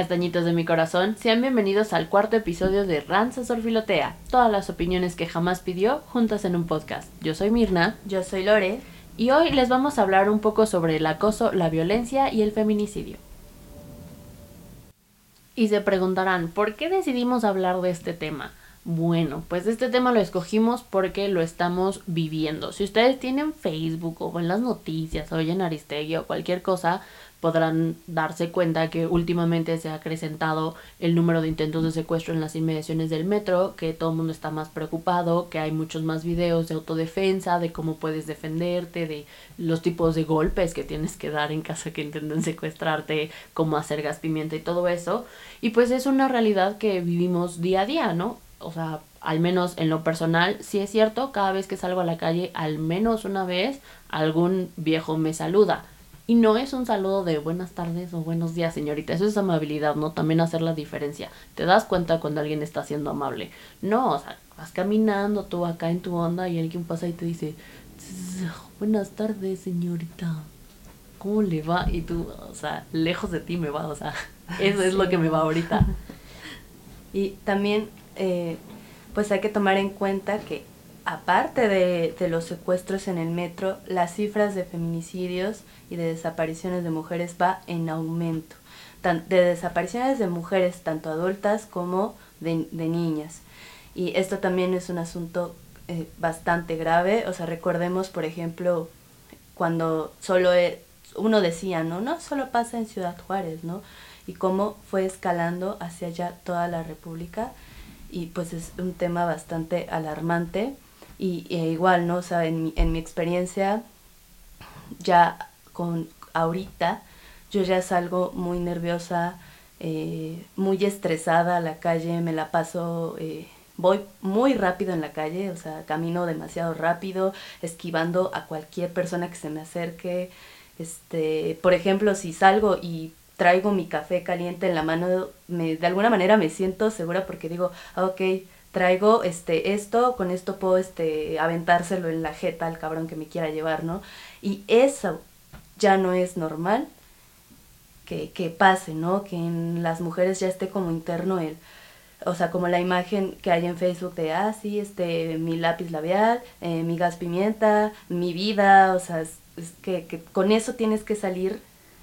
Castañitos de mi corazón, sean bienvenidos al cuarto episodio de Ranza Sorfilotea, todas las opiniones que jamás pidió juntas en un podcast. Yo soy Mirna. Yo soy Lore. Y hoy les vamos a hablar un poco sobre el acoso, la violencia y el feminicidio. Y se preguntarán, ¿por qué decidimos hablar de este tema? Bueno, pues este tema lo escogimos porque lo estamos viviendo. Si ustedes tienen Facebook o en las noticias o oyen Aristegui o cualquier cosa, podrán darse cuenta que últimamente se ha acrecentado el número de intentos de secuestro en las inmediaciones del metro, que todo el mundo está más preocupado, que hay muchos más videos de autodefensa, de cómo puedes defenderte, de los tipos de golpes que tienes que dar en caso que intenten secuestrarte, cómo hacer gas pimienta y todo eso. Y pues es una realidad que vivimos día a día, ¿no? O sea, al menos en lo personal, sí es cierto, cada vez que salgo a la calle, al menos una vez, algún viejo me saluda y no es un saludo de buenas tardes o buenos días, señorita. Eso es amabilidad, ¿no? También hacer la diferencia. Te das cuenta cuando alguien está siendo amable. No, o sea, vas caminando tú acá en tu onda y alguien pasa y te dice, buenas tardes, señorita. ¿Cómo le va? Y tú, o sea, lejos de ti me va, o sea, eso es lo que me va ahorita. Y también, eh, pues hay que tomar en cuenta que aparte de, de, los secuestros en el metro, las cifras de feminicidios y de desapariciones de mujeres va en aumento. de desapariciones de mujeres, tanto adultas como de, de niñas. Y esto también es un asunto eh, bastante grave. O sea, recordemos, por ejemplo, cuando solo e, uno decía, ¿no? No solo pasa en Ciudad Juárez, ¿no? Y cómo fue escalando hacia allá toda la República. Y pues es un tema bastante alarmante y igual, ¿no? O sea, en mi, en mi experiencia, ya con ahorita, yo ya salgo muy nerviosa, eh, muy estresada a la calle, me la paso, eh, voy muy rápido en la calle, o sea, camino demasiado rápido, esquivando a cualquier persona que se me acerque. Este, por ejemplo, si salgo y traigo mi café caliente en la mano, me, de alguna manera me siento segura porque digo, ah, ok, traigo este esto, con esto puedo este aventárselo en la jeta al cabrón que me quiera llevar, ¿no? Y eso ya no es normal que, que pase, ¿no? Que en las mujeres ya esté como interno el, o sea, como la imagen que hay en Facebook de, ah, sí, este, mi lápiz labial, eh, mi gas pimienta, mi vida, o sea, es, que, que, con eso tienes que salir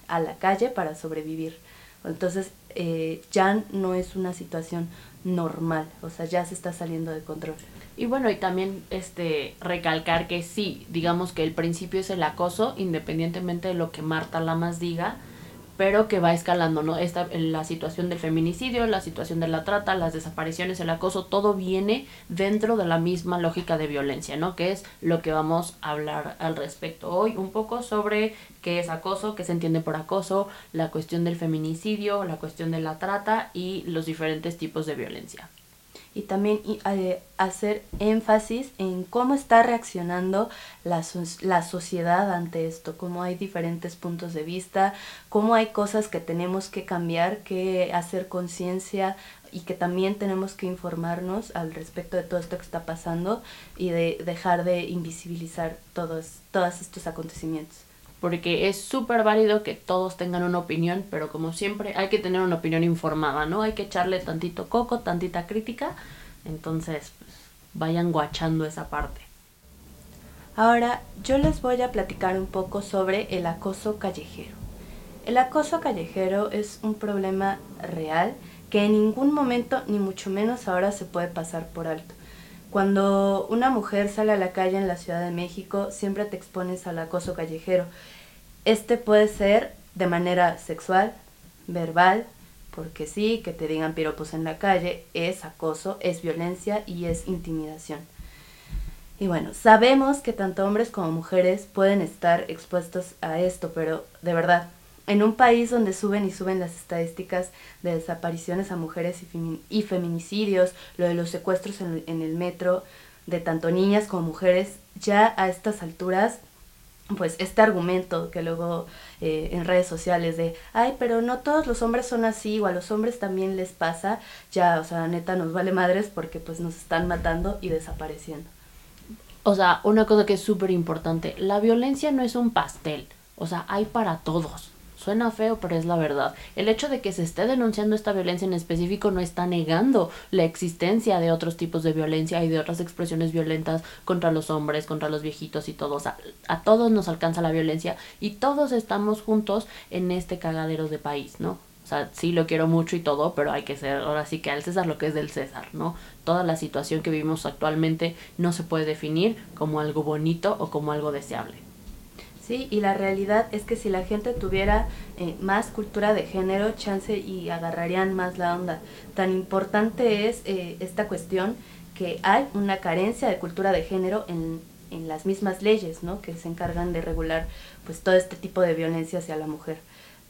a la calle para sobrevivir. Entonces, eh, ya no es una situación normal, o sea, ya se está saliendo de control. Y bueno, y también este recalcar que sí, digamos que el principio es el acoso, independientemente de lo que Marta Lamas diga, pero que va escalando, ¿no? Esta, la situación del feminicidio, la situación de la trata, las desapariciones, el acoso, todo viene dentro de la misma lógica de violencia, ¿no? Que es lo que vamos a hablar al respecto hoy, un poco sobre qué es acoso, qué se entiende por acoso, la cuestión del feminicidio, la cuestión de la trata y los diferentes tipos de violencia y también eh, hacer énfasis en cómo está reaccionando la, la sociedad ante esto, cómo hay diferentes puntos de vista, cómo hay cosas que tenemos que cambiar, que hacer conciencia y que también tenemos que informarnos al respecto de todo esto que está pasando y de dejar de invisibilizar todos, todos estos acontecimientos porque es súper válido que todos tengan una opinión, pero como siempre hay que tener una opinión informada, ¿no? Hay que echarle tantito coco, tantita crítica, entonces pues, vayan guachando esa parte. Ahora yo les voy a platicar un poco sobre el acoso callejero. El acoso callejero es un problema real que en ningún momento, ni mucho menos ahora, se puede pasar por alto. Cuando una mujer sale a la calle en la Ciudad de México, siempre te expones al acoso callejero. Este puede ser de manera sexual, verbal, porque sí, que te digan piropos en la calle, es acoso, es violencia y es intimidación. Y bueno, sabemos que tanto hombres como mujeres pueden estar expuestos a esto, pero de verdad, en un país donde suben y suben las estadísticas de desapariciones a mujeres y, feminicidios, lo de los secuestros en, el metro, de tanto niñas como mujeres, ya a estas alturas, pues este argumento que luego eh, en redes sociales de, ay, pero no todos los hombres son así, o a los hombres también les pasa, ya, o sea, neta nos vale madres porque pues nos están matando y desapareciendo. O sea, una cosa que es súper importante, la violencia no es un pastel, o sea, hay para todos Suena feo, pero es la verdad. El hecho de que se esté denunciando esta violencia en específico no está negando la existencia de otros tipos de violencia y de otras expresiones violentas contra los hombres, contra los viejitos y todos. A, a todos nos alcanza la violencia y todos estamos juntos en este cagadero de país, ¿no? O sea, sí lo quiero mucho y todo, pero hay que ser ahora sí que al César lo que es del César, ¿no? Toda la situación que vivimos actualmente no se puede definir como algo bonito o como algo deseable. Sí, y la realidad es que si la gente tuviera eh, más cultura de género, chance y agarrarían más la onda. Tan importante es eh, esta cuestión que hay una carencia de cultura de género en, en las mismas leyes, ¿no? Que se encargan de regular pues todo este tipo de violencia hacia la mujer.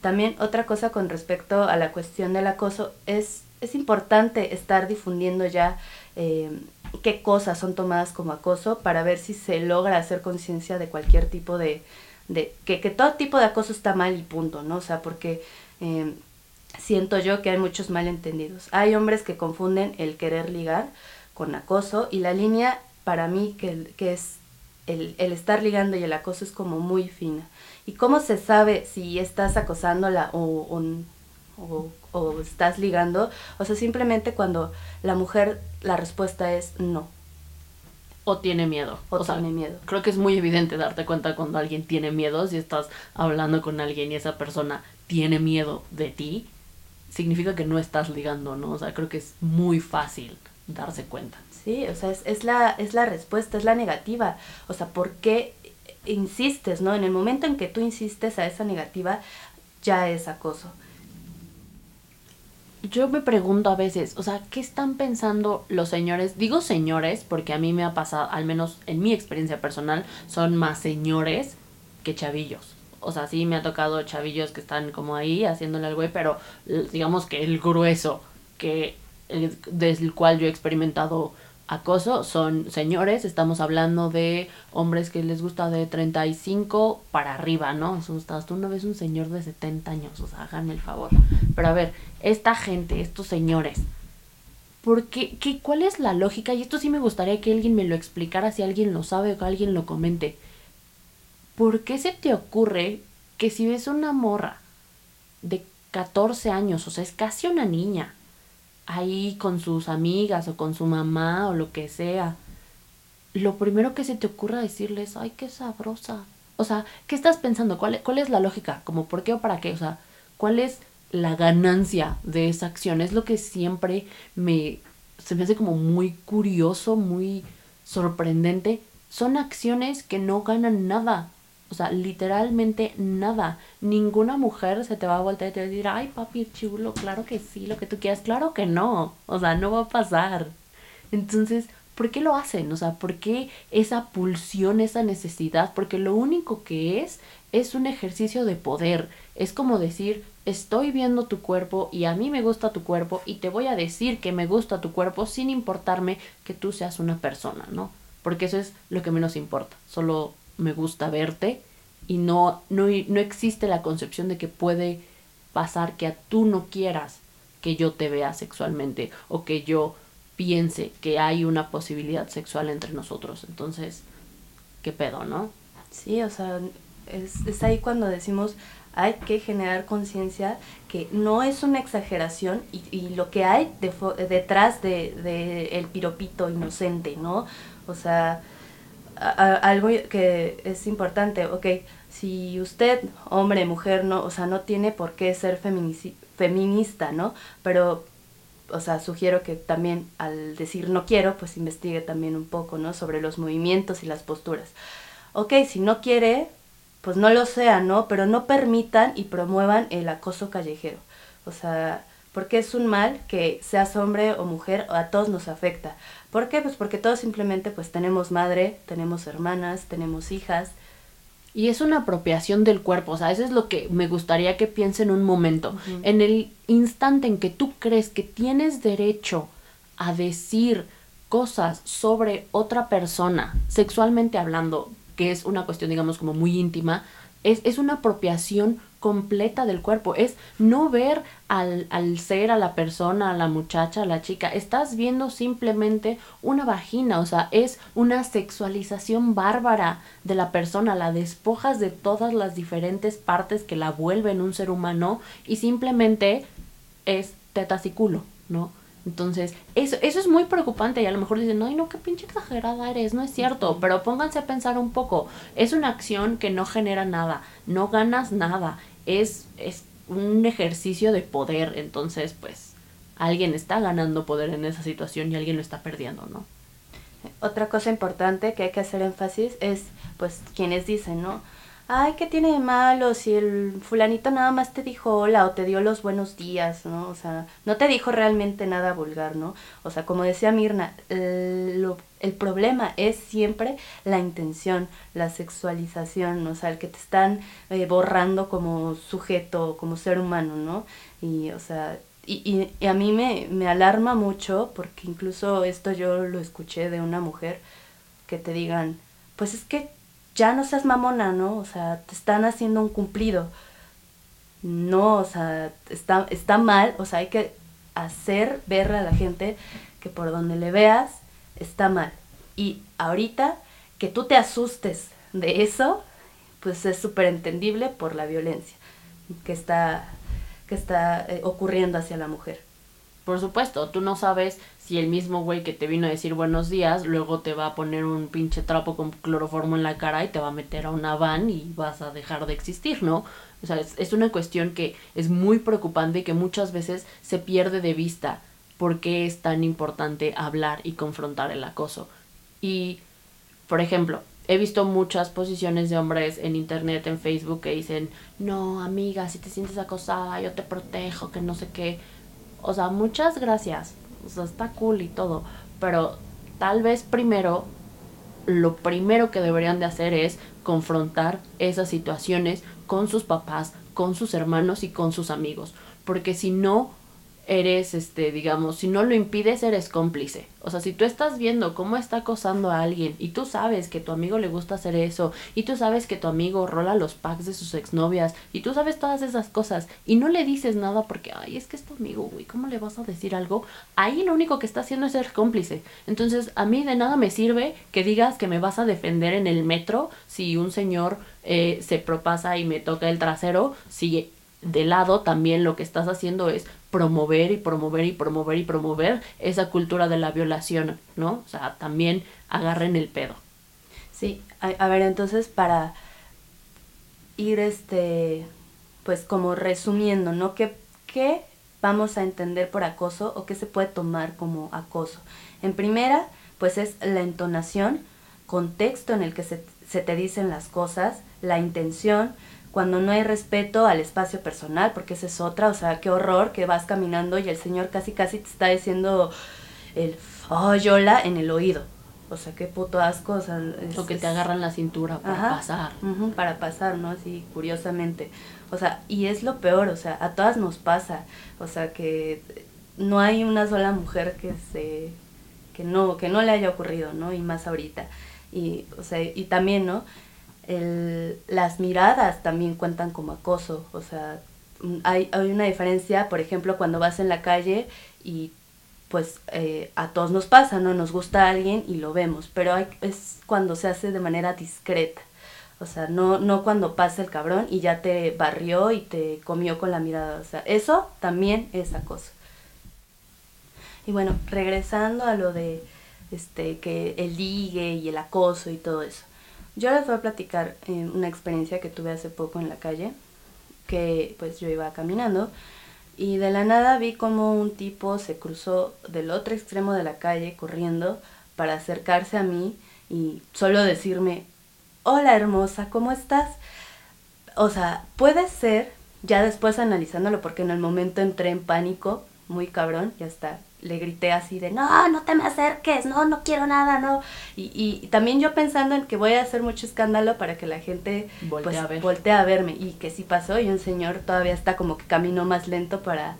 También otra cosa con respecto a la cuestión del acoso es, es importante estar difundiendo ya eh, qué cosas son tomadas como acoso para ver si se logra hacer conciencia de cualquier tipo de, de que, que, todo tipo de acoso está mal y punto, ¿no? O sea, porque eh, siento yo que hay muchos malentendidos. Hay hombres que confunden el querer ligar con acoso y la línea para mí que, que es el, el estar ligando y el acoso es como muy fina. ¿Y cómo se sabe si estás acosándola o, o, o, estás ligando? O sea, simplemente cuando la mujer, la respuesta es no. O tiene miedo. O, o tiene sea, miedo. Creo que es muy evidente darte cuenta cuando alguien tiene miedo, si estás hablando con alguien y esa persona tiene miedo de ti, significa que no estás ligando, ¿no? O sea, creo que es muy fácil darse cuenta. Sí, o sea, es, es, la, es la respuesta, es la negativa. O sea, ¿por qué insistes, ¿no? En el momento en que tú insistes a esa negativa, ya es acoso. Yo me pregunto a veces, o sea, ¿qué están pensando los señores? Digo señores porque a mí me ha pasado, al menos en mi experiencia personal, son más señores que chavillos. O sea, sí me ha tocado chavillos que están como ahí haciéndole al güey, pero digamos que el grueso que el, desde el cual yo he experimentado acoso son señores, estamos hablando de hombres que les gusta de 35 para arriba, ¿no? Hasta tú no ves un señor de 70 años, o sea, háganme el favor. Pero a ver, esta gente, estos señores, ¿por qué, qué, ¿cuál es la lógica? Y esto sí me gustaría que alguien me lo explicara, si alguien lo sabe o que alguien lo comente. ¿Por qué se te ocurre que si ves una morra de 14 años, o sea, es casi una niña, ahí con sus amigas o con su mamá o lo que sea, lo primero que se te ocurra decirles, ay, qué sabrosa. O sea, ¿qué estás pensando? ¿Cuál, ¿Cuál es la lógica? ¿Como por qué o para qué? O sea, ¿cuál es la ganancia de esa acción? Es lo que siempre me... se me hace como muy curioso, muy sorprendente. Son acciones que no ganan nada. O sea, literalmente nada. Ninguna mujer se te va a voltear y te va a decir, ay, papi chulo, claro que sí, lo que tú quieras. Claro que no. O sea, no va a pasar. Entonces, ¿por qué lo hacen? O sea, ¿por qué esa pulsión, esa necesidad? Porque lo único que es es un ejercicio de poder. Es como decir, estoy viendo tu cuerpo y a mí me gusta tu cuerpo y te voy a decir que me gusta tu cuerpo sin importarme que tú seas una persona, ¿no? Porque eso es lo que menos importa. Solo me gusta verte y no, no, no existe la concepción de que puede pasar que a tú no quieras que yo te vea sexualmente o que yo piense que hay una posibilidad sexual entre nosotros. Entonces, ¿qué pedo, no? Sí, o sea, es, es ahí cuando decimos hay que generar conciencia que no es una exageración y, lo que hay de, detrás de, de, el piropito inocente, ¿no? O sea, algo que es importante, ok, si usted, hombre, mujer, no, o sea, no tiene por qué ser feminista, ¿no? Pero, o sea, sugiero que también al decir no quiero, pues investigue también un poco, ¿no? Sobre los movimientos y las posturas. Ok, si no quiere, pues no lo sea, ¿no? Pero no permitan y promuevan el acoso callejero. O sea, porque es un mal que seas hombre o mujer, a todos nos afecta. ¿Por qué? Pues porque todos simplemente pues tenemos madre, tenemos hermanas, tenemos hijas. Y es una apropiación del cuerpo, o sea, eso es lo que me gustaría que piensen un momento. Uh -huh. En el instante en que tú crees que tienes derecho a decir cosas sobre otra persona, sexualmente hablando, que es una cuestión, digamos, como muy íntima, es, es una apropiación completa del cuerpo, es no ver al, al, ser, a la persona, a la muchacha, a la chica, estás viendo simplemente una vagina, o sea, es una sexualización bárbara de la persona, la despojas de todas las diferentes partes que la vuelven un ser humano y simplemente es tetas y culo, ¿no? Entonces, eso, eso es muy preocupante y a lo mejor dicen, ay, no, qué pinche exagerada eres, no es cierto, pero pónganse a pensar un poco, es una acción que no genera nada, no ganas nada, es, es un ejercicio de poder, entonces, pues, alguien está ganando poder en esa situación y alguien lo está perdiendo, ¿no? Otra cosa importante que hay que hacer énfasis es, pues, quienes dicen, ¿no? Ay, ¿qué tiene de malo si el fulanito nada más te dijo hola o te dio los buenos días, ¿no? O sea, no te dijo realmente nada vulgar, ¿no? O sea, como decía Mirna, el, el problema es siempre la intención, la sexualización, o sea, el que te están eh, borrando como sujeto, como ser humano, ¿no? Y, o sea, y, y, a mí me, me alarma mucho, porque incluso esto yo lo escuché de una mujer, que te digan, pues es que ya no seas mamona, ¿no? O sea, te están haciendo un cumplido. No, o sea, está, está mal, o sea, hay que hacer ver a la gente que por donde le veas está mal. Y ahorita que tú te asustes de eso, pues es súper entendible por la violencia que está, que está eh, ocurriendo hacia la mujer. Por supuesto, tú no sabes si el mismo güey que te vino a decir buenos días, luego te va a poner un pinche trapo con cloroformo en la cara y te va a meter a una van y vas a dejar de existir, ¿no? O sea, es, es una cuestión que es muy preocupante y que muchas veces se pierde de vista por qué es tan importante hablar y confrontar el acoso. Y, por ejemplo, he visto muchas posiciones de hombres en internet, en Facebook, que dicen, no, amiga, si te sientes acosada, yo te protejo, que no sé qué. O sea, muchas gracias, o sea, está cool y todo, pero tal vez primero, lo primero que deberían de hacer es confrontar esas situaciones con sus papás, con sus hermanos y con sus amigos, porque si no, eres, este, digamos, si no lo impides, eres cómplice. O sea, si tú estás viendo cómo está acosando a alguien y tú sabes que tu amigo le gusta hacer eso y tú sabes que tu amigo rola los packs de sus exnovias y tú sabes todas esas cosas y no le dices nada porque, ay, es que es tu amigo, güey, ¿cómo le vas a decir algo? Ahí lo único que está haciendo es ser cómplice. Entonces, a mí de nada me sirve que digas que me vas a defender en el metro si un señor eh, se propasa y me toca el trasero, si de lado también lo que estás haciendo es promover y promover y promover y promover esa cultura de la violación, ¿no? O sea, también agarren el pedo. Sí, a, ver, entonces para ir este, pues como resumiendo, ¿no? ¿Qué, ¿Qué vamos a entender por acoso o qué se puede tomar como acoso? En primera, pues es la entonación, contexto en el que se, se te dicen las cosas, la intención, cuando no hay respeto al espacio personal, porque esa es otra, o sea, qué horror que vas caminando y el Señor casi casi te está diciendo el oh, yola en el oído. O sea, qué puto asco. O, sea, que te agarran la cintura para pasar. para pasar, ¿no? Así, curiosamente. O sea, y es lo peor, o sea, a todas nos pasa. O sea, que no hay una sola mujer que se que no que no le haya ocurrido, ¿no? Y más ahorita. Y o sea, y también, ¿no? El, las miradas también cuentan como acoso, o sea, mm, hay, hay una diferencia, por ejemplo, cuando vas en la calle y pues eh, a todos nos pasa, ¿no? Nos gusta alguien y lo vemos, pero hay, es cuando se hace de manera discreta. O sea, no, no cuando pasa el cabrón y ya te barrió y te comió con la mirada. O sea, eso también es acoso. Y bueno, regresando a lo de este que el ligue y el acoso y todo eso. Yo les voy a platicar eh, una experiencia que tuve hace poco en la calle, que pues yo iba caminando y de la nada vi como un tipo se cruzó del otro extremo de la calle corriendo para acercarse a mí y solo decirme, hola hermosa, ¿cómo estás? O sea, puede ser, ya después analizándolo, porque en el momento entré en pánico, muy cabrón, ya está, le grité así de, no, no te me acerques, no, no quiero nada, no. Y, y también yo pensando en que voy a hacer mucho escándalo para que la gente voltee, pues, a, ver. voltee a verme. Y que sí pasó y un señor todavía está como que caminó más lento para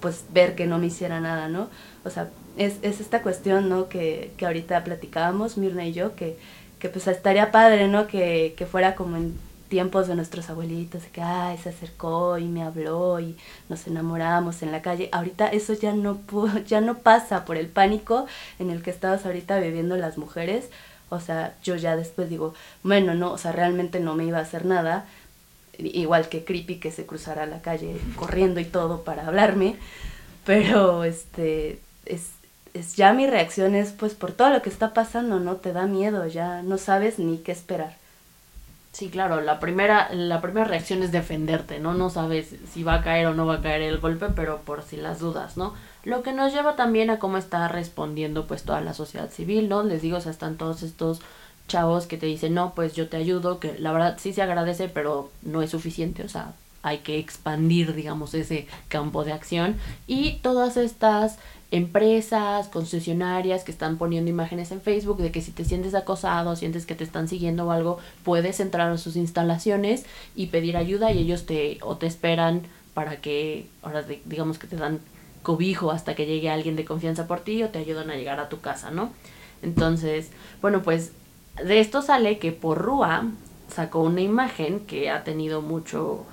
pues ver que no me hiciera nada, ¿no? O sea, es, es esta cuestión, ¿no? Que, que ahorita platicábamos, Mirna y yo, que, que pues estaría padre, ¿no? Que, que fuera como en tiempos de nuestros abuelitos, de que, ay, se acercó y me habló y nos enamoramos en la calle. Ahorita eso ya no, ya no pasa por el pánico en el que estabas ahorita viviendo las mujeres. O sea, yo ya después digo, bueno, no, o sea, realmente no me iba a hacer nada. Igual que Creepy que se cruzara la calle corriendo y todo para hablarme. Pero, este, es, es ya mi reacción es pues por todo lo que está pasando, ¿no? Te da miedo, ya no sabes ni qué esperar. Sí, claro, la primera, la primera reacción es defenderte, ¿no? No sabes si va a caer o no va a caer el golpe, pero por si las dudas, ¿no? Lo que nos lleva también a cómo está respondiendo pues toda la sociedad civil, ¿no? Les digo, o sea, están todos estos chavos que te dicen, no, pues yo te ayudo, que la verdad sí se agradece, pero no es suficiente, o sea, hay que expandir, digamos, ese campo de acción. Y todas estas empresas, concesionarias que están poniendo imágenes en Facebook de que si te sientes acosado, sientes que te están siguiendo o algo, puedes entrar a sus instalaciones y pedir ayuda y ellos te o te esperan para que ahora digamos que te dan cobijo hasta que llegue alguien de confianza por ti o te ayudan a llegar a tu casa, ¿no? Entonces, bueno, pues de esto sale que Porrúa sacó una imagen que ha tenido mucho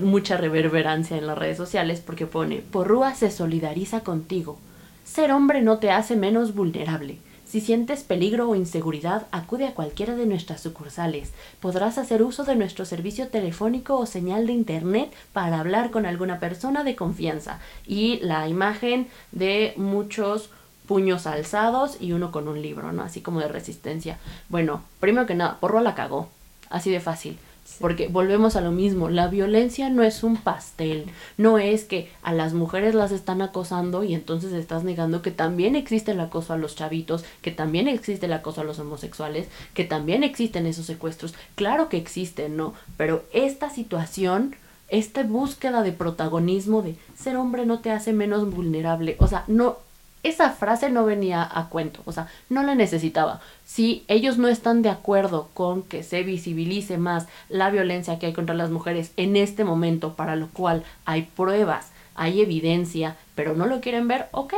mucha reverberancia en las redes sociales porque pone, Porrúa se solidariza contigo. Ser hombre no te hace menos vulnerable. Si sientes peligro o inseguridad, acude a cualquiera de nuestras sucursales. Podrás hacer uso de nuestro servicio telefónico o señal de internet para hablar con alguna persona de confianza. Y la imagen de muchos puños alzados y uno con un libro, ¿no? Así como de resistencia. Bueno, primero que nada, Porrúa la cagó. Así de fácil. Porque volvemos a lo mismo, la violencia no es un pastel, no es que a las mujeres las están acosando y entonces estás negando que también existe el acoso a los chavitos, que también existe el acoso a los homosexuales, que también existen esos secuestros, claro que existen, ¿no? Pero esta situación, esta búsqueda de protagonismo de ser hombre no te hace menos vulnerable, o sea, no, esa frase no venía a cuento, o sea, no la necesitaba. Si ellos no están de acuerdo con que se visibilice más la violencia que hay contra las mujeres en este momento, para lo cual hay pruebas, hay evidencia, pero no lo quieren ver, ok,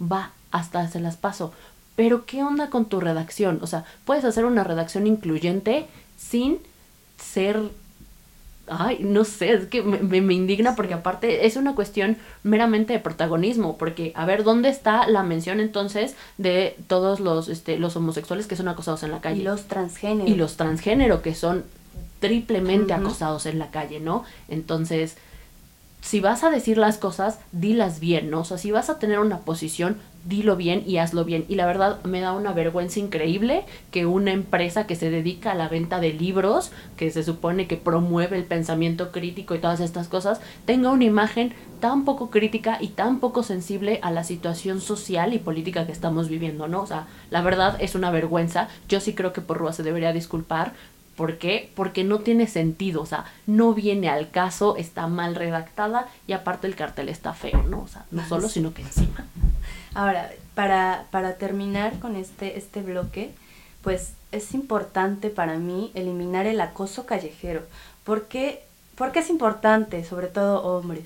va, hasta se las paso. Pero ¿qué onda con tu redacción? O sea, puedes hacer una redacción incluyente sin ser ay, no sé, es que me, me, indigna porque aparte es una cuestión meramente de protagonismo, porque a ver, ¿dónde está la mención entonces de todos los, este, los homosexuales que son acosados en la calle? Y los transgéneros. Y los transgénero que son triplemente acosados en la calle, ¿no? Entonces, si vas a decir las cosas, dilas bien, ¿no? O sea, si vas a tener una posición, dilo bien y hazlo bien. Y la verdad me da una vergüenza increíble que una empresa que se dedica a la venta de libros, que se supone que promueve el pensamiento crítico y todas estas cosas, tenga una imagen tan poco crítica y tan poco sensible a la situación social y política que estamos viviendo, ¿no? O sea, la verdad es una vergüenza. Yo sí creo que Porrúa se debería disculpar. ¿Por qué? Porque no tiene sentido, o sea, no viene al caso, está mal redactada y aparte el cartel está feo, ¿no? O sea, no solo, sino que encima. Ahora, para, para terminar con este, este bloque, pues es importante para mí eliminar el acoso callejero. ¿Por qué, es importante, sobre todo hombres?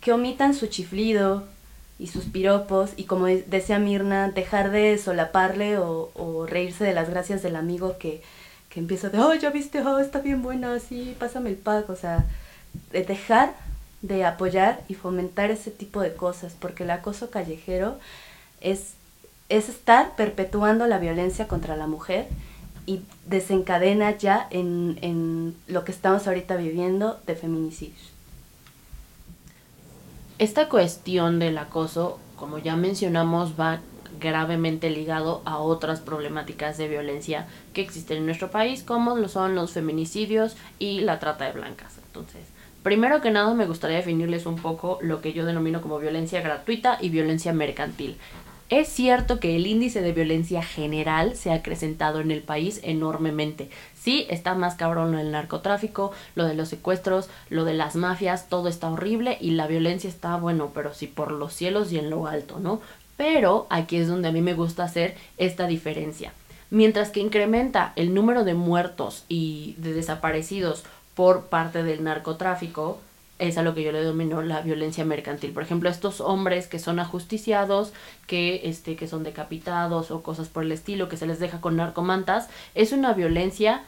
Que omitan su chiflido y sus piropos y como decía Mirna, dejar de solaparle o, o reírse de las gracias del amigo que, que empieza de, oh, ya viste, oh, está bien buena, sí, pásame el pack. O sea, de dejar de apoyar y fomentar ese tipo de cosas, porque el acoso callejero es, es estar perpetuando la violencia contra la mujer y desencadena ya en, en lo que estamos ahorita viviendo de feminicidios. Esta cuestión del acoso, como ya mencionamos, va gravemente ligado a otras problemáticas de violencia que existen en nuestro país, como lo son los feminicidios y la trata de blancas. Entonces, Primero que nada me gustaría definirles un poco lo que yo denomino como violencia gratuita y violencia mercantil. Es cierto que el índice de violencia general se ha acrecentado en el país enormemente. Sí, está más cabrón lo del narcotráfico, lo de los secuestros, lo de las mafias, todo está horrible y la violencia está, bueno, pero sí por los cielos y en lo alto, ¿no? Pero aquí es donde a mí me gusta hacer esta diferencia. Mientras que incrementa el número de muertos y de desaparecidos por parte del narcotráfico, es a lo que yo le denomino la violencia mercantil. Por ejemplo, estos hombres que son ajusticiados, que, este, que son decapitados o cosas por el estilo, que se les deja con narcomantas, es una violencia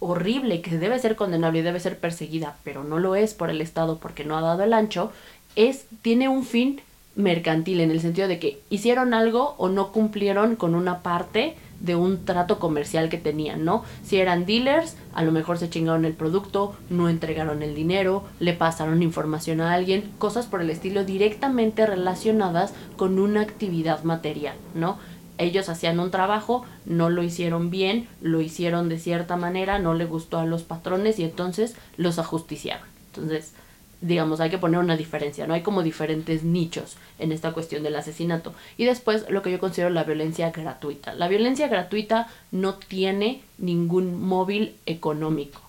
horrible, que debe ser condenable y debe ser perseguida, pero no lo es por el Estado porque no ha dado el ancho, es, tiene un fin mercantil en el sentido de que hicieron algo o no cumplieron con una parte de un trato comercial que tenían, ¿no? Si eran dealers, a lo mejor se chingaron el producto, no entregaron el dinero, le pasaron información a alguien, cosas por el estilo directamente relacionadas con una actividad material, ¿no? Ellos hacían un trabajo, no lo hicieron bien, lo hicieron de cierta manera, no le gustó a los patrones y entonces los ajusticiaron. Entonces, digamos, hay que poner una diferencia, ¿no? Hay como diferentes nichos en esta cuestión del asesinato. Y después lo que yo considero la violencia gratuita. La violencia gratuita no tiene ningún móvil económico.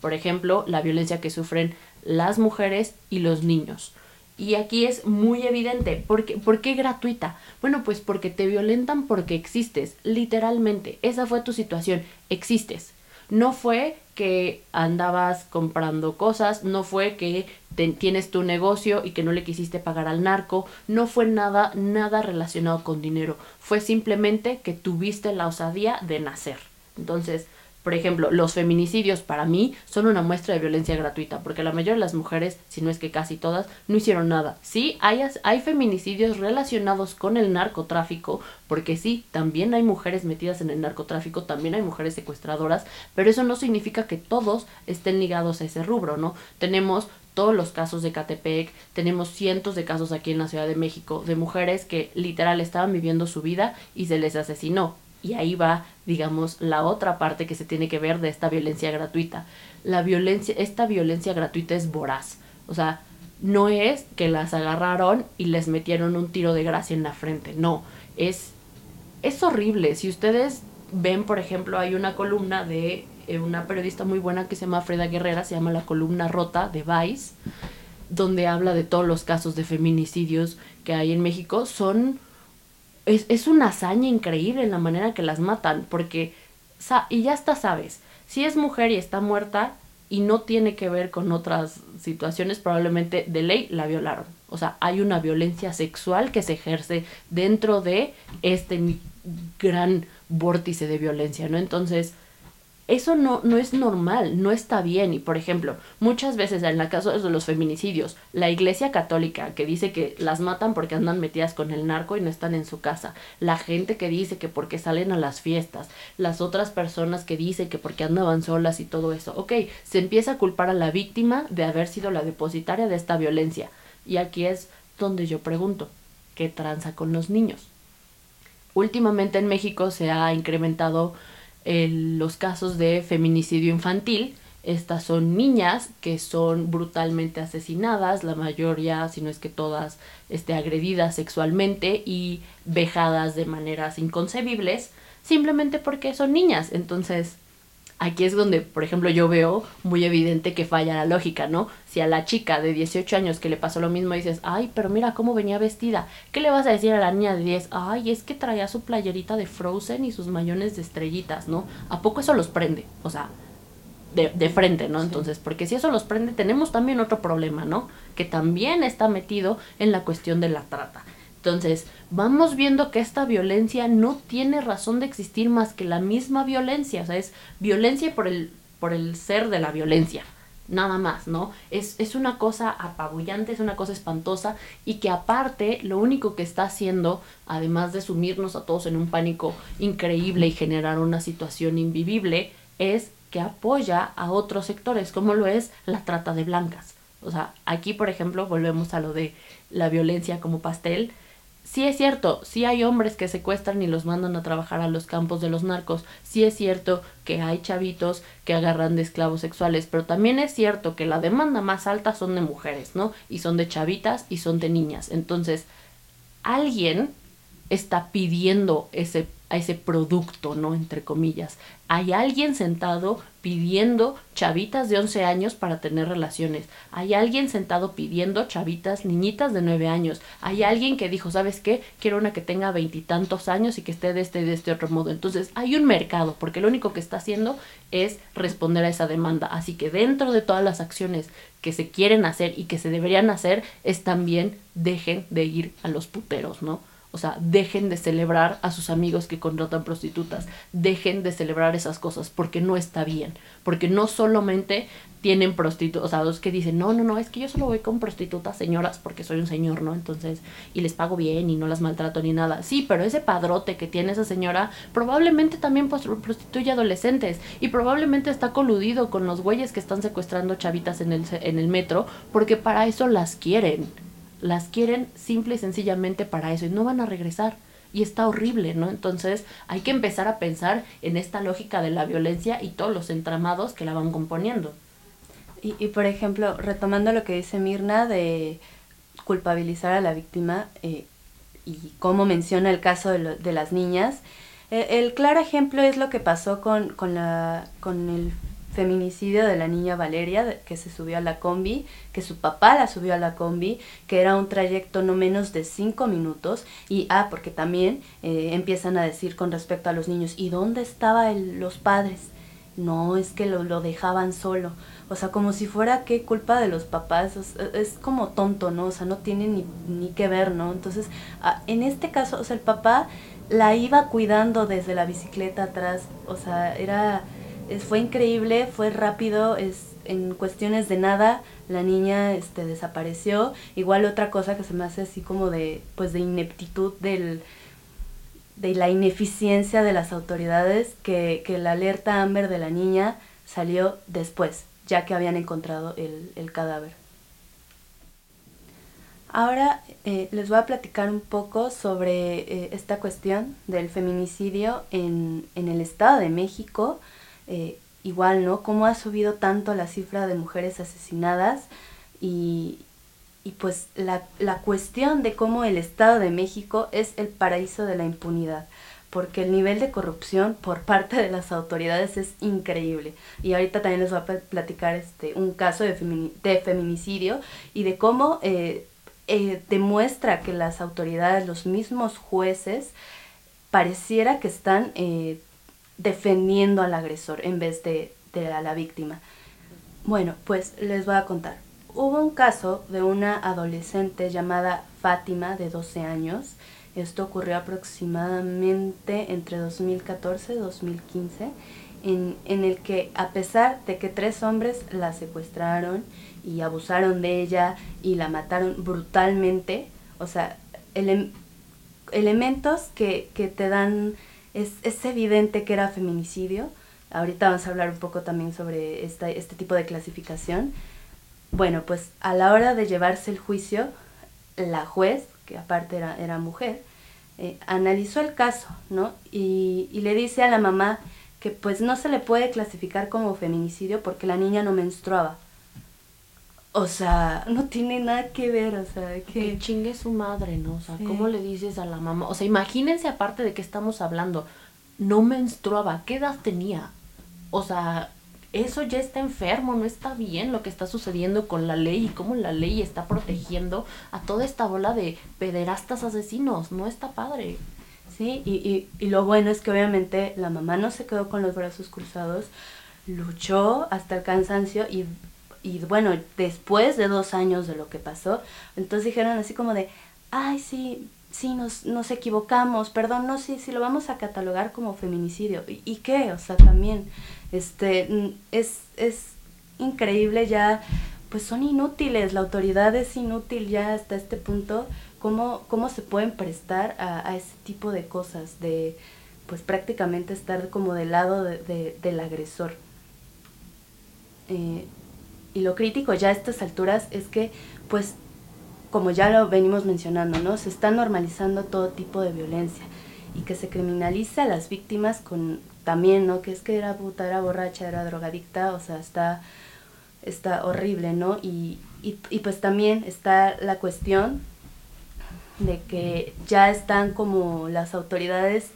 Por ejemplo, la violencia que sufren las mujeres y los niños. Y aquí es muy evidente. ¿Por qué, ¿Por qué gratuita? Bueno, pues porque te violentan porque existes, literalmente. Esa fue tu situación, existes. No fue que andabas comprando cosas, no fue que tienes tu negocio y que no le quisiste pagar al narco, no fue nada, nada relacionado con dinero, fue simplemente que tuviste la osadía de nacer. Entonces, por ejemplo, los feminicidios para mí son una muestra de violencia gratuita, porque la mayoría de las mujeres, si no es que casi todas, no hicieron nada. Sí, hay, hay feminicidios relacionados con el narcotráfico, porque sí, también hay mujeres metidas en el narcotráfico, también hay mujeres secuestradoras, pero eso no significa que todos estén ligados a ese rubro, ¿no? Tenemos todos los casos de Catepec, tenemos cientos de casos aquí en la Ciudad de México de mujeres que literal estaban viviendo su vida y se les asesinó y ahí va, digamos, la otra parte que se tiene que ver de esta violencia gratuita. La violencia, esta violencia gratuita es voraz. O sea, no es que las agarraron y les metieron un tiro de gracia en la frente. No, es, es horrible. Si ustedes ven, por ejemplo, hay una columna de eh, una periodista muy buena que se llama Freda Guerrera, se llama La columna rota de Vice, donde habla de todos los casos de feminicidios que hay en México. Son es, es una hazaña increíble la manera que las matan, porque, y ya está, sabes, si es mujer y está muerta y no tiene que ver con otras situaciones, probablemente de ley la violaron. O sea, hay una violencia sexual que se ejerce dentro de este gran vórtice de violencia, ¿no? Entonces, eso no, no es normal, no está bien. Y por ejemplo, muchas veces en el caso de los feminicidios, la iglesia católica que dice que las matan porque andan metidas con el narco y no están en su casa, la gente que dice que porque salen a las fiestas, las otras personas que dicen que porque andaban solas y todo eso. Ok, se empieza a culpar a la víctima de haber sido la depositaria de esta violencia. Y aquí es donde yo pregunto, ¿qué tranza con los niños? Últimamente en México se ha incrementado los casos de feminicidio infantil. Estas son niñas que son brutalmente asesinadas, la mayoría, si no es que todas, este, agredidas sexualmente y vejadas de maneras inconcebibles, simplemente porque son niñas. Entonces, aquí es donde, por ejemplo, yo veo muy evidente que falla la lógica, ¿no? Si a la chica de 18 años que le pasó lo mismo dices, ay, pero mira cómo venía vestida, ¿qué le vas a decir a la niña de 10? Ay, es que traía su playerita de Frozen y sus mayones de estrellitas, ¿no? ¿A poco eso los prende? O sea, de, de frente, ¿no? Entonces, porque si eso los prende, tenemos también otro problema, ¿no? Que también está metido en la cuestión de la trata. Entonces, vamos viendo que esta violencia no tiene razón de existir más que la misma violencia, o sea, es violencia por el, por el ser de la violencia, nada más, ¿no? Es, es una cosa apabullante, es una cosa espantosa y que aparte lo único que está haciendo, además de sumirnos a todos en un pánico increíble y generar una situación invivible, es que apoya a otros sectores, como lo es la trata de blancas. O sea, aquí, por ejemplo, volvemos a lo de la violencia como pastel sí es cierto, sí hay hombres que secuestran y los mandan a trabajar a los campos de los narcos, sí es cierto que hay chavitos que agarran de esclavos sexuales, pero también es cierto que la demanda más alta son de mujeres, ¿no? Y son de chavitas y son de niñas. Entonces, alguien está pidiendo ese a ese producto, ¿no? Entre comillas. Hay alguien sentado pidiendo chavitas de 11 años para tener relaciones. Hay alguien sentado pidiendo chavitas, niñitas de 9 años. Hay alguien que dijo, ¿sabes qué? Quiero una que tenga veintitantos años y que esté de este de este otro modo. Entonces hay un mercado, porque lo único que está haciendo es responder a esa demanda. Así que dentro de todas las acciones que se quieren hacer y que se deberían hacer, es también dejen de ir a los puteros, ¿no? O sea, dejen de celebrar a sus amigos que contratan prostitutas. Dejen de celebrar esas cosas porque no está bien. Porque no solamente tienen prostitutas, o sea, los que dicen, no, no, no, es que yo solo voy con prostitutas señoras porque soy un señor, ¿no? Entonces, y les pago bien y no las maltrato ni nada. Sí, pero ese padrote que tiene esa señora probablemente también pues, prostituye adolescentes y probablemente está coludido con los güeyes que están secuestrando chavitas en el, en el metro porque para eso las quieren las quieren simple y sencillamente para eso y no van a regresar. Y está horrible, ¿no? Entonces hay que empezar a pensar en esta lógica de la violencia y todos los entramados que la van componiendo. Y, y por ejemplo, retomando lo que dice Mirna de culpabilizar a la víctima eh, y cómo menciona el caso de, de las niñas, eh, el claro ejemplo es lo que pasó con, con, la, con el feminicidio de la niña Valeria, que se subió a la combi, que su papá la subió a la combi, que era un trayecto no menos de cinco minutos, y ah, porque también eh, empiezan a decir con respecto a los niños, ¿y dónde estaban los padres? No, es que lo, lo, dejaban solo. O sea, como si fuera qué culpa de los papás. Es, como tonto, ¿no? O sea, no tiene ni, ni que ver, ¿no? Entonces, ah, en este caso, o sea, el papá la iba cuidando desde la bicicleta atrás. O sea, era fue increíble, fue rápido, es en cuestiones de nada la niña este desapareció. Igual otra cosa que se me hace así como de pues de ineptitud del de la ineficiencia de las autoridades que, que la alerta Amber de la niña salió después, ya que habían encontrado el, el cadáver. Ahora eh, les voy a platicar un poco sobre eh, esta cuestión del feminicidio en, en el Estado de México eh, igual, ¿no? Cómo ha subido tanto la cifra de mujeres asesinadas y, y pues la, la cuestión de cómo el Estado de México es el paraíso de la impunidad porque el nivel de corrupción por parte de las autoridades es increíble. Y ahorita también les voy a platicar este, un caso de, feminicidio y de cómo eh, eh, demuestra que las autoridades, los mismos jueces, pareciera que están defendiendo al agresor en vez de, de a la víctima. Bueno, pues les voy a contar. Hubo un caso de una adolescente llamada Fátima de 12 años. Esto ocurrió aproximadamente entre 2014 y 2015, en, en el que a pesar de que tres hombres la secuestraron y abusaron de ella y la mataron brutalmente, o sea, elementos que, que te dan es, es evidente que era feminicidio. Ahorita vamos a hablar un poco también sobre esta, este tipo de clasificación. Bueno, pues a la hora de llevarse el juicio, la juez, que aparte era, mujer, eh, analizó el caso, ¿no? Y, y le dice a la mamá que pues no se le puede clasificar como feminicidio porque la niña no menstruaba. O sea, no tiene nada que ver, o sea, que... que chingue su madre, ¿no? O sea, ¿cómo le dices a la mamá? O sea, imagínense aparte de que estamos hablando, no menstruaba, ¿qué edad tenía? O sea, eso ya está enfermo, no está bien lo que está sucediendo con la ley y cómo la ley está protegiendo a toda esta bola de pederastas asesinos, no está padre. Sí, y, y, y lo bueno es que obviamente la mamá no se quedó con los brazos cruzados, luchó hasta el cansancio y y bueno, después de dos años de lo que pasó, entonces dijeron así como de, ay, sí, sí, nos, nos equivocamos, perdón, no, sí, sí, lo vamos a catalogar como feminicidio. ¿Y, qué? O sea, también, este, es, es increíble ya, pues son inútiles, la autoridad es inútil ya hasta este punto, cómo, cómo se pueden prestar a, a ese tipo de cosas, de, pues prácticamente estar como del lado de, de, del agresor. Eh, y lo crítico ya a estas alturas es que, pues, como ya lo venimos mencionando, ¿no? Se está normalizando todo tipo de violencia y que se criminaliza a las víctimas con también, ¿no? Que es que era puta, era borracha, era drogadicta, o sea, está, está horrible, ¿no? Y, y, pues también está la cuestión de que ya están como las autoridades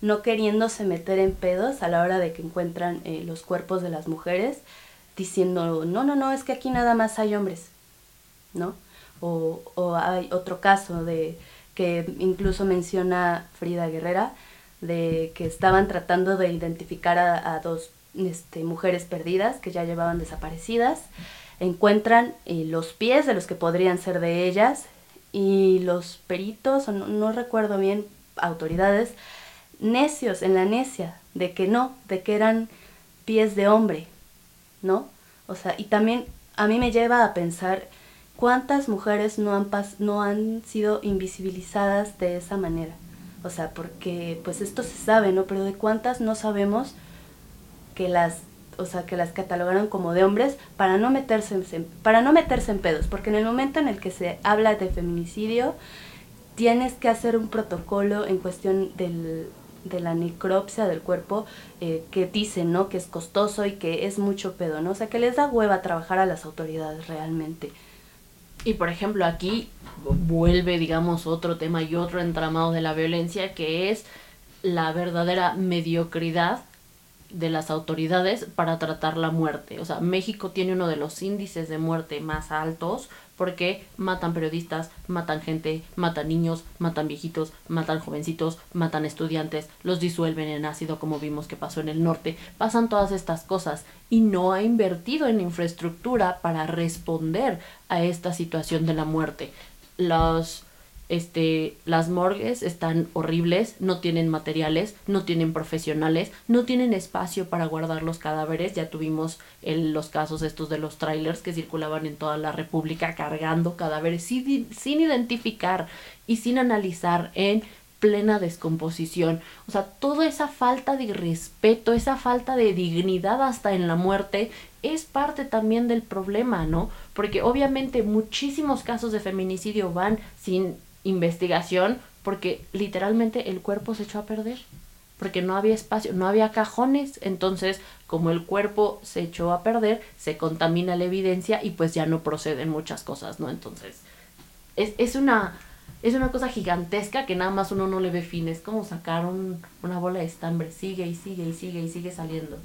no queriéndose meter en pedos a la hora de que encuentran eh, los cuerpos de las mujeres, diciendo, no, no, no, es que aquí nada más hay hombres, ¿no? O, o hay otro caso de que incluso menciona Frida Guerrera, de que estaban tratando de identificar a, a dos este, mujeres perdidas que ya llevaban desaparecidas, encuentran eh, los pies de los que podrían ser de ellas y los peritos, o no, no recuerdo bien, autoridades, necios en la necia de que no, de que eran pies de hombre, ¿no? O sea, y también a mí me lleva a pensar cuántas mujeres no han, pas no han sido invisibilizadas de esa manera. O sea, porque pues esto se sabe, ¿no? Pero de cuántas no sabemos que las, o sea, que las catalogaron como de hombres para no meterse en, para no meterse en pedos, porque en el momento en el que se habla de feminicidio tienes que hacer un protocolo en cuestión del, de la necropsia del cuerpo eh, que dicen, ¿no? Que es costoso y que es mucho pedo, ¿no? O sea, que les da hueva trabajar a las autoridades realmente. Y por ejemplo, aquí vuelve, digamos, otro tema y otro entramado de la violencia que es la verdadera mediocridad de las autoridades para tratar la muerte. O sea, México tiene uno de los índices de muerte más altos porque matan periodistas, matan gente, matan niños, matan viejitos, matan jovencitos, matan estudiantes, los disuelven en ácido como vimos que pasó en el norte, pasan todas estas cosas y no ha invertido en infraestructura para responder a esta situación de la muerte. Los este, las morgues están horribles, no tienen materiales, no tienen profesionales, no tienen espacio para guardar los cadáveres. Ya tuvimos el, los casos estos de los trailers que circulaban en toda la República cargando cadáveres sin, sin identificar y sin analizar en plena descomposición. O sea, toda esa falta de respeto, esa falta de dignidad hasta en la muerte es parte también del problema, ¿no? Porque obviamente muchísimos casos de feminicidio van sin investigación porque literalmente el cuerpo se echó a perder porque no había espacio, no había cajones, entonces como el cuerpo se echó a perder, se contamina la evidencia y pues ya no proceden muchas cosas, ¿no? Entonces, es, es una es una cosa gigantesca que nada más uno no le ve fin, es como sacar una bola de estambre, sigue y sigue y sigue y sigue saliendo.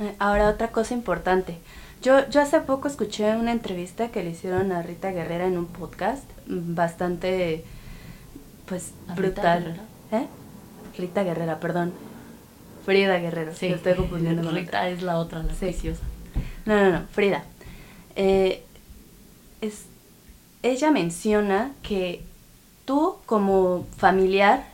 Eh, ahora otra cosa importante, yo, yo hace poco escuché una entrevista que le hicieron a Rita Guerrera en un podcast mm, bastante pues brutal. ¿Eh? Rita Guerrera, perdón. Frida Guerrero, sí. estoy confundiendo Rita es la otra, la sí. No, no, no, Frida. Eh, es, ella menciona que tú como familiar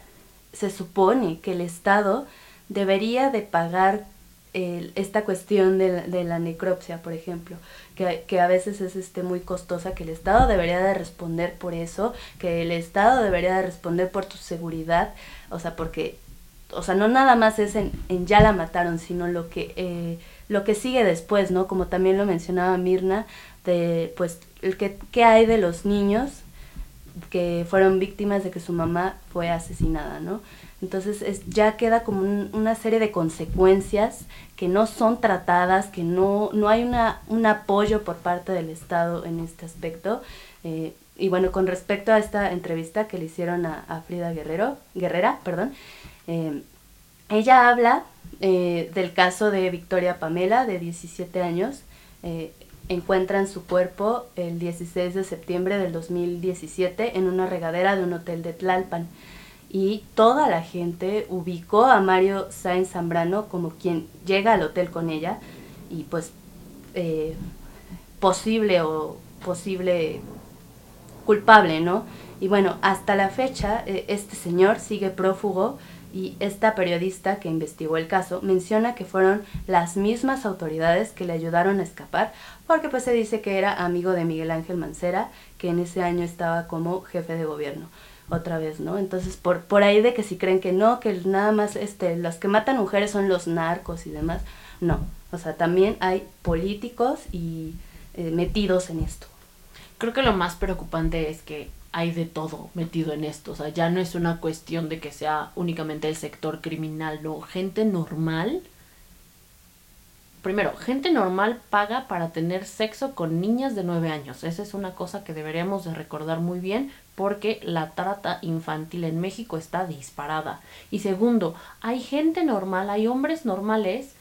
se supone que el Estado debería de pagar esta cuestión de la, necropsia, por ejemplo, que, a veces es este, muy costosa, que el Estado debería de responder por eso, que el Estado debería de responder por tu seguridad, o sea, porque, o sea, no nada más es en, ya la mataron, sino lo que, eh, lo que sigue después, ¿no? Como también lo mencionaba Mirna, de, pues, el que, ¿qué hay de los niños que fueron víctimas de que su mamá fue asesinada, ¿no? Entonces es, ya queda como una serie de consecuencias que no son tratadas, que no, no hay una, un apoyo por parte del Estado en este aspecto. Eh, y bueno, con respecto a esta entrevista que le hicieron a, Frida Guerrero, Guerrera, perdón, eh, ella habla eh, del caso de Victoria Pamela, de 17 años. encuentran su cuerpo el 16 de septiembre del 2017 en una regadera de un hotel de Tlalpan y toda la gente ubicó a Mario Sáenz Zambrano como quien llega al hotel con ella y pues eh, posible o posible culpable, ¿no? Y bueno, hasta la fecha eh, este señor sigue prófugo y esta periodista que investigó el caso menciona que fueron las mismas autoridades que le ayudaron a escapar porque pues se dice que era amigo de Miguel Ángel Mancera que en ese año estaba como jefe de gobierno otra vez, ¿no? Entonces, por, por ahí de que si creen que no, que nada más este, los que matan mujeres son los narcos y demás, no. O sea, también hay políticos y eh, metidos en esto. Creo que lo más preocupante es que hay de todo metido en esto. O sea, ya no es una cuestión de que sea únicamente el sector criminal, no. Gente normal primero, gente normal paga para tener sexo con niñas de 9 años. Esa es una cosa que deberíamos de recordar muy bien porque la trata infantil en México está disparada. Y segundo, hay gente normal, hay hombres normales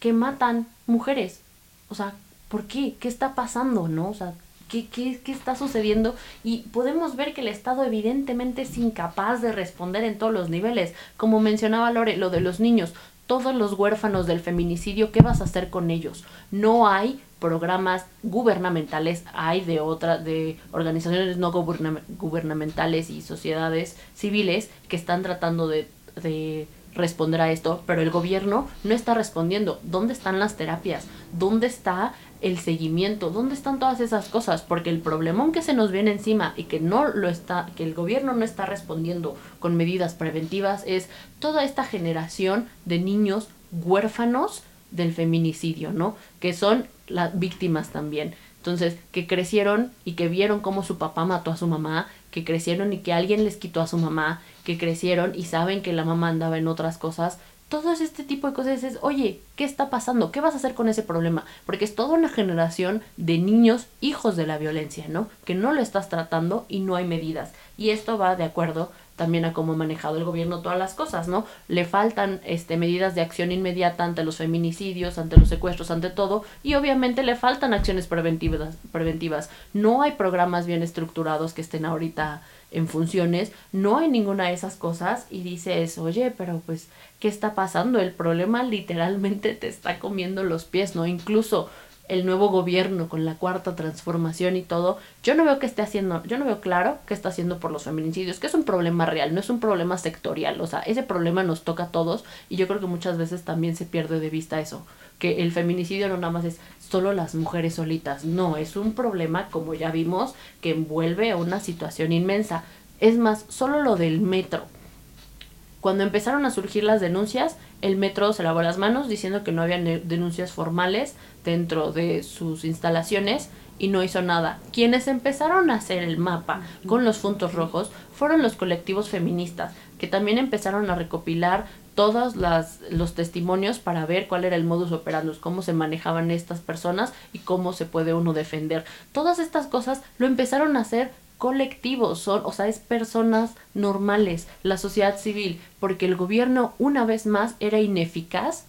que matan mujeres. O sea, ¿por qué? ¿Qué está pasando? ¿No? O sea, ¿Qué, qué, qué, está sucediendo? Y podemos ver que el Estado evidentemente es incapaz de responder en todos los niveles. Como mencionaba Lore, lo de los niños todos los huérfanos del feminicidio, ¿qué vas a hacer con ellos? No hay programas gubernamentales, hay de otras, de organizaciones no gubernamentales y sociedades civiles que están tratando de, de responder a esto, pero el gobierno no está respondiendo. ¿Dónde están las terapias? ¿Dónde está el seguimiento? ¿Dónde están todas esas cosas? Porque el problemón que se nos viene encima y que no lo está, que el gobierno no está respondiendo con medidas preventivas es toda esta generación de niños huérfanos del feminicidio, ¿no? Que son las víctimas también. Entonces, que crecieron y que vieron cómo su papá mató a su mamá, que crecieron y que alguien les quitó a su mamá, que crecieron y saben que la mamá andaba en otras cosas, todo este tipo de cosas es, oye, ¿qué está pasando? ¿Qué vas a hacer con ese problema? Porque es toda una generación de niños hijos de la violencia, ¿no? Que no lo estás tratando y no hay medidas. Y esto va de acuerdo también a cómo ha manejado el gobierno todas las cosas, ¿no? Le faltan este, medidas de acción inmediata ante los feminicidios, ante los secuestros, ante todo, y obviamente le faltan acciones preventivas. preventivas. No hay programas bien estructurados que estén ahorita en funciones, no hay ninguna de esas cosas y dices, oye, pero pues, ¿qué está pasando? El problema literalmente te está comiendo los pies, ¿no? Incluso el nuevo gobierno con la cuarta transformación y todo, yo no veo que esté haciendo, yo no veo claro que está haciendo por los feminicidios, que es un problema real, no es un problema sectorial, o sea, ese problema nos toca a todos y yo creo que muchas veces también se pierde de vista eso, que el feminicidio no nada más es solo las mujeres solitas. No, es un problema, como ya vimos, que envuelve a una situación inmensa. Es más, solo lo del metro. Cuando empezaron a surgir las denuncias, el metro se lavó las manos diciendo que no había denuncias formales dentro de sus instalaciones y no hizo nada. Quienes empezaron a hacer el mapa con los puntos rojos fueron los colectivos feministas, que también empezaron a recopilar todos las, los testimonios para ver cuál era el modus operandi, cómo se manejaban estas personas y cómo se puede uno defender. Todas estas cosas lo empezaron a hacer colectivos, son, o sea, es personas normales, la sociedad civil, porque el gobierno una vez más era ineficaz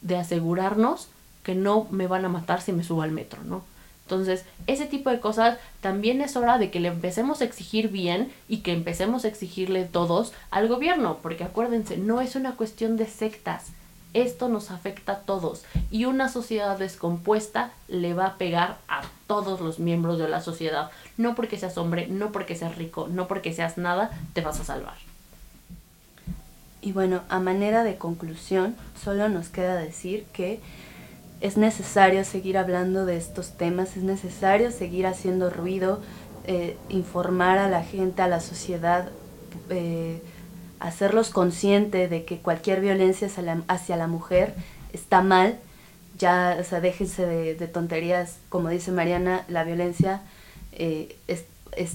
de asegurarnos que no me van a matar si me subo al metro, ¿no? Entonces, ese tipo de cosas también es hora de que le empecemos a exigir bien y que empecemos a exigirle todos al gobierno, porque acuérdense, no es una cuestión de sectas, esto nos afecta a todos y una sociedad descompuesta le va a pegar a todos los miembros de la sociedad. No porque seas hombre, no porque seas rico, no porque seas nada, te vas a salvar. Y bueno, a manera de conclusión, solo nos queda decir que es necesario seguir hablando de estos temas, es necesario seguir haciendo ruido, eh, informar a la gente, a la sociedad, eh, hacerlos conscientes de que cualquier violencia hacia la, mujer está mal. Ya, o sea, déjense de, tonterías, como dice Mariana, la violencia eh,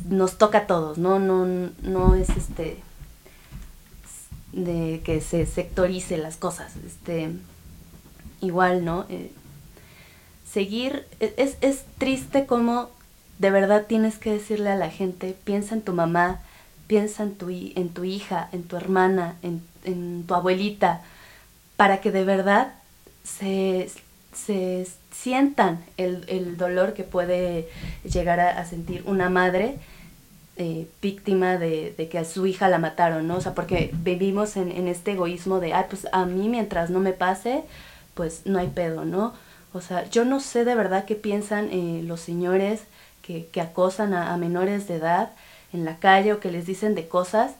nos toca a todos, ¿no? No, no es este de que se sectorice las cosas. Este, igual, ¿no? Seguir, e, es, es triste como de verdad tienes que decirle a la gente, piensa en tu mamá, piensa en tu, en tu hija, en tu hermana, en, en tu abuelita, para que de verdad se, se sientan el, el, dolor que puede llegar a, sentir una madre eh, víctima de, de, que a su hija la mataron, ¿no? O sea, porque vivimos en, en este egoísmo de, ay, pues a mí mientras no me pase, pues no hay pedo, ¿no? O sea, yo no sé de verdad qué piensan eh, los señores que, que acosan a, menores de edad en la calle o que les dicen de cosas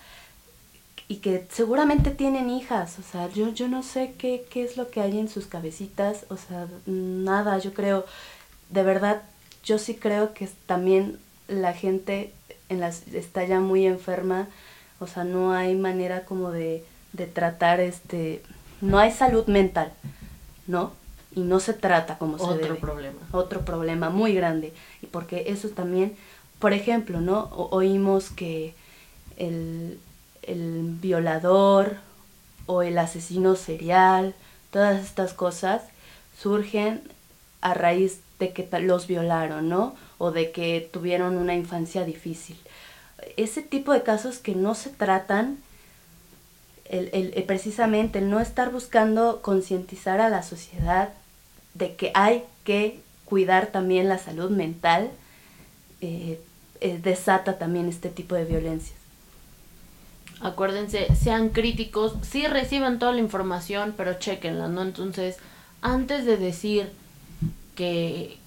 y que seguramente tienen hijas. O sea, yo, yo no sé qué, qué es lo que hay en sus cabecitas. O sea, nada, yo creo, de verdad, yo sí creo que también la gente en las, está ya muy enferma. O sea, no hay manera como de, de tratar este, no hay salud mental, ¿no? Y no se trata como se Otro problema. Otro problema muy grande. Y porque eso también, por ejemplo, ¿no? oímos que el, el violador o el asesino serial, todas estas cosas surgen a raíz de que los violaron, ¿no? O de que tuvieron una infancia difícil. Ese tipo de casos que no se tratan, el, el, precisamente el no estar buscando concientizar a la sociedad de que hay que cuidar también la salud mental, eh, eh, desata también este tipo de violencias. Acuérdense, sean críticos, sí reciban toda la información, pero chequenla, ¿no? Entonces, antes de decir que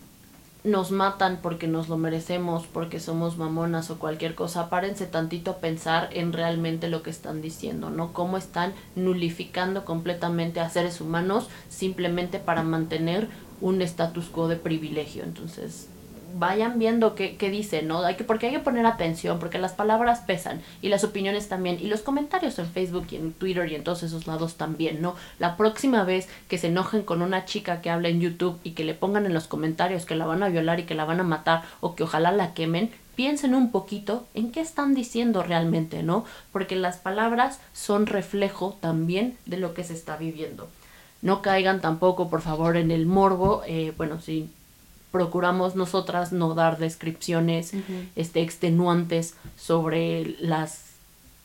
nos matan porque nos lo merecemos, porque somos mamonas o cualquier cosa, párense tantito a pensar en realmente lo que están diciendo, ¿no? Cómo están nulificando completamente a seres humanos simplemente para mantener un status quo de privilegio. Entonces, vayan viendo qué, qué dice, ¿no? Hay que, porque hay que poner atención, porque las palabras pesan y las opiniones también, y los comentarios en Facebook y en Twitter y en todos esos lados también, ¿no? La próxima vez que se enojen con una chica que habla en YouTube y que le pongan en los comentarios que la van a violar y que la van a matar o que ojalá la quemen, piensen un poquito en qué están diciendo realmente, ¿no? Porque las palabras son reflejo también de lo que se está viviendo. No caigan tampoco, por favor, en el morbo, eh, bueno, sí procuramos nosotras no dar descripciones este, extenuantes sobre las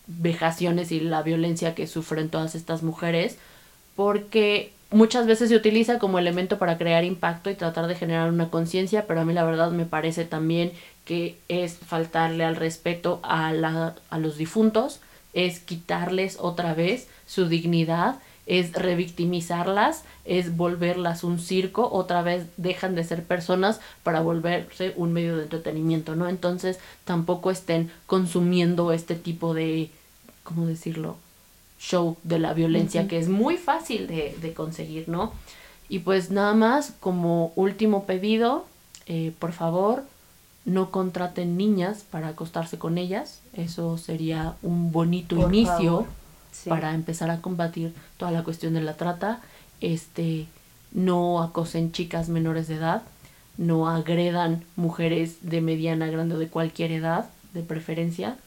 vejaciones y la violencia que sufren todas estas mujeres, porque muchas veces se utiliza como elemento para crear impacto y tratar de generar una conciencia, pero a mí la verdad me parece también que es faltarle al respeto a, la, a los difuntos, es quitarles otra vez su dignidad es revictimizarlas, es volverlas un circo, otra vez dejan de ser personas para volverse un medio de entretenimiento, ¿no? Entonces tampoco estén consumiendo este tipo de, ¿cómo decirlo? show de la violencia que es muy fácil de, de, conseguir, ¿no? Y pues nada más como último pedido, eh, por favor, no contraten niñas para acostarse con ellas, eso sería un bonito inicio para empezar a combatir toda la cuestión de la trata. Este, no acosen chicas menores de edad, no agredan mujeres de mediana, grande o de cualquier edad, de preferencia.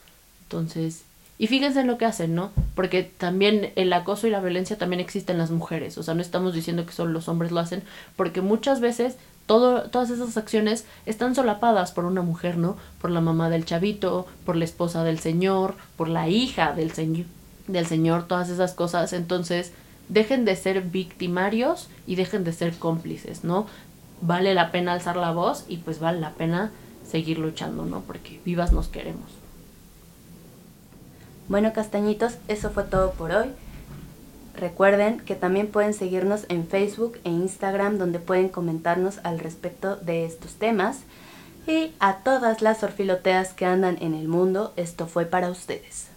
Entonces, y fíjense en lo que hacen, ¿no? Porque también el acoso y la violencia también existen en las mujeres. O sea, no estamos diciendo que solo los hombres lo hacen, porque muchas veces todas esas acciones están solapadas por una mujer, ¿no? Por la mamá del chavito, por la esposa del señor, por la hija del señor del Señor, todas esas cosas. Entonces, dejen de ser victimarios y dejen de ser cómplices, ¿no? Vale la pena alzar la voz y pues vale la pena seguir luchando, ¿no? Porque vivas nos queremos. Bueno, castañitos, eso fue todo por hoy. Recuerden que también pueden seguirnos en Facebook e Instagram donde pueden comentarnos al respecto de estos temas. Y a todas las orfiloteas que andan en el mundo, esto fue para ustedes.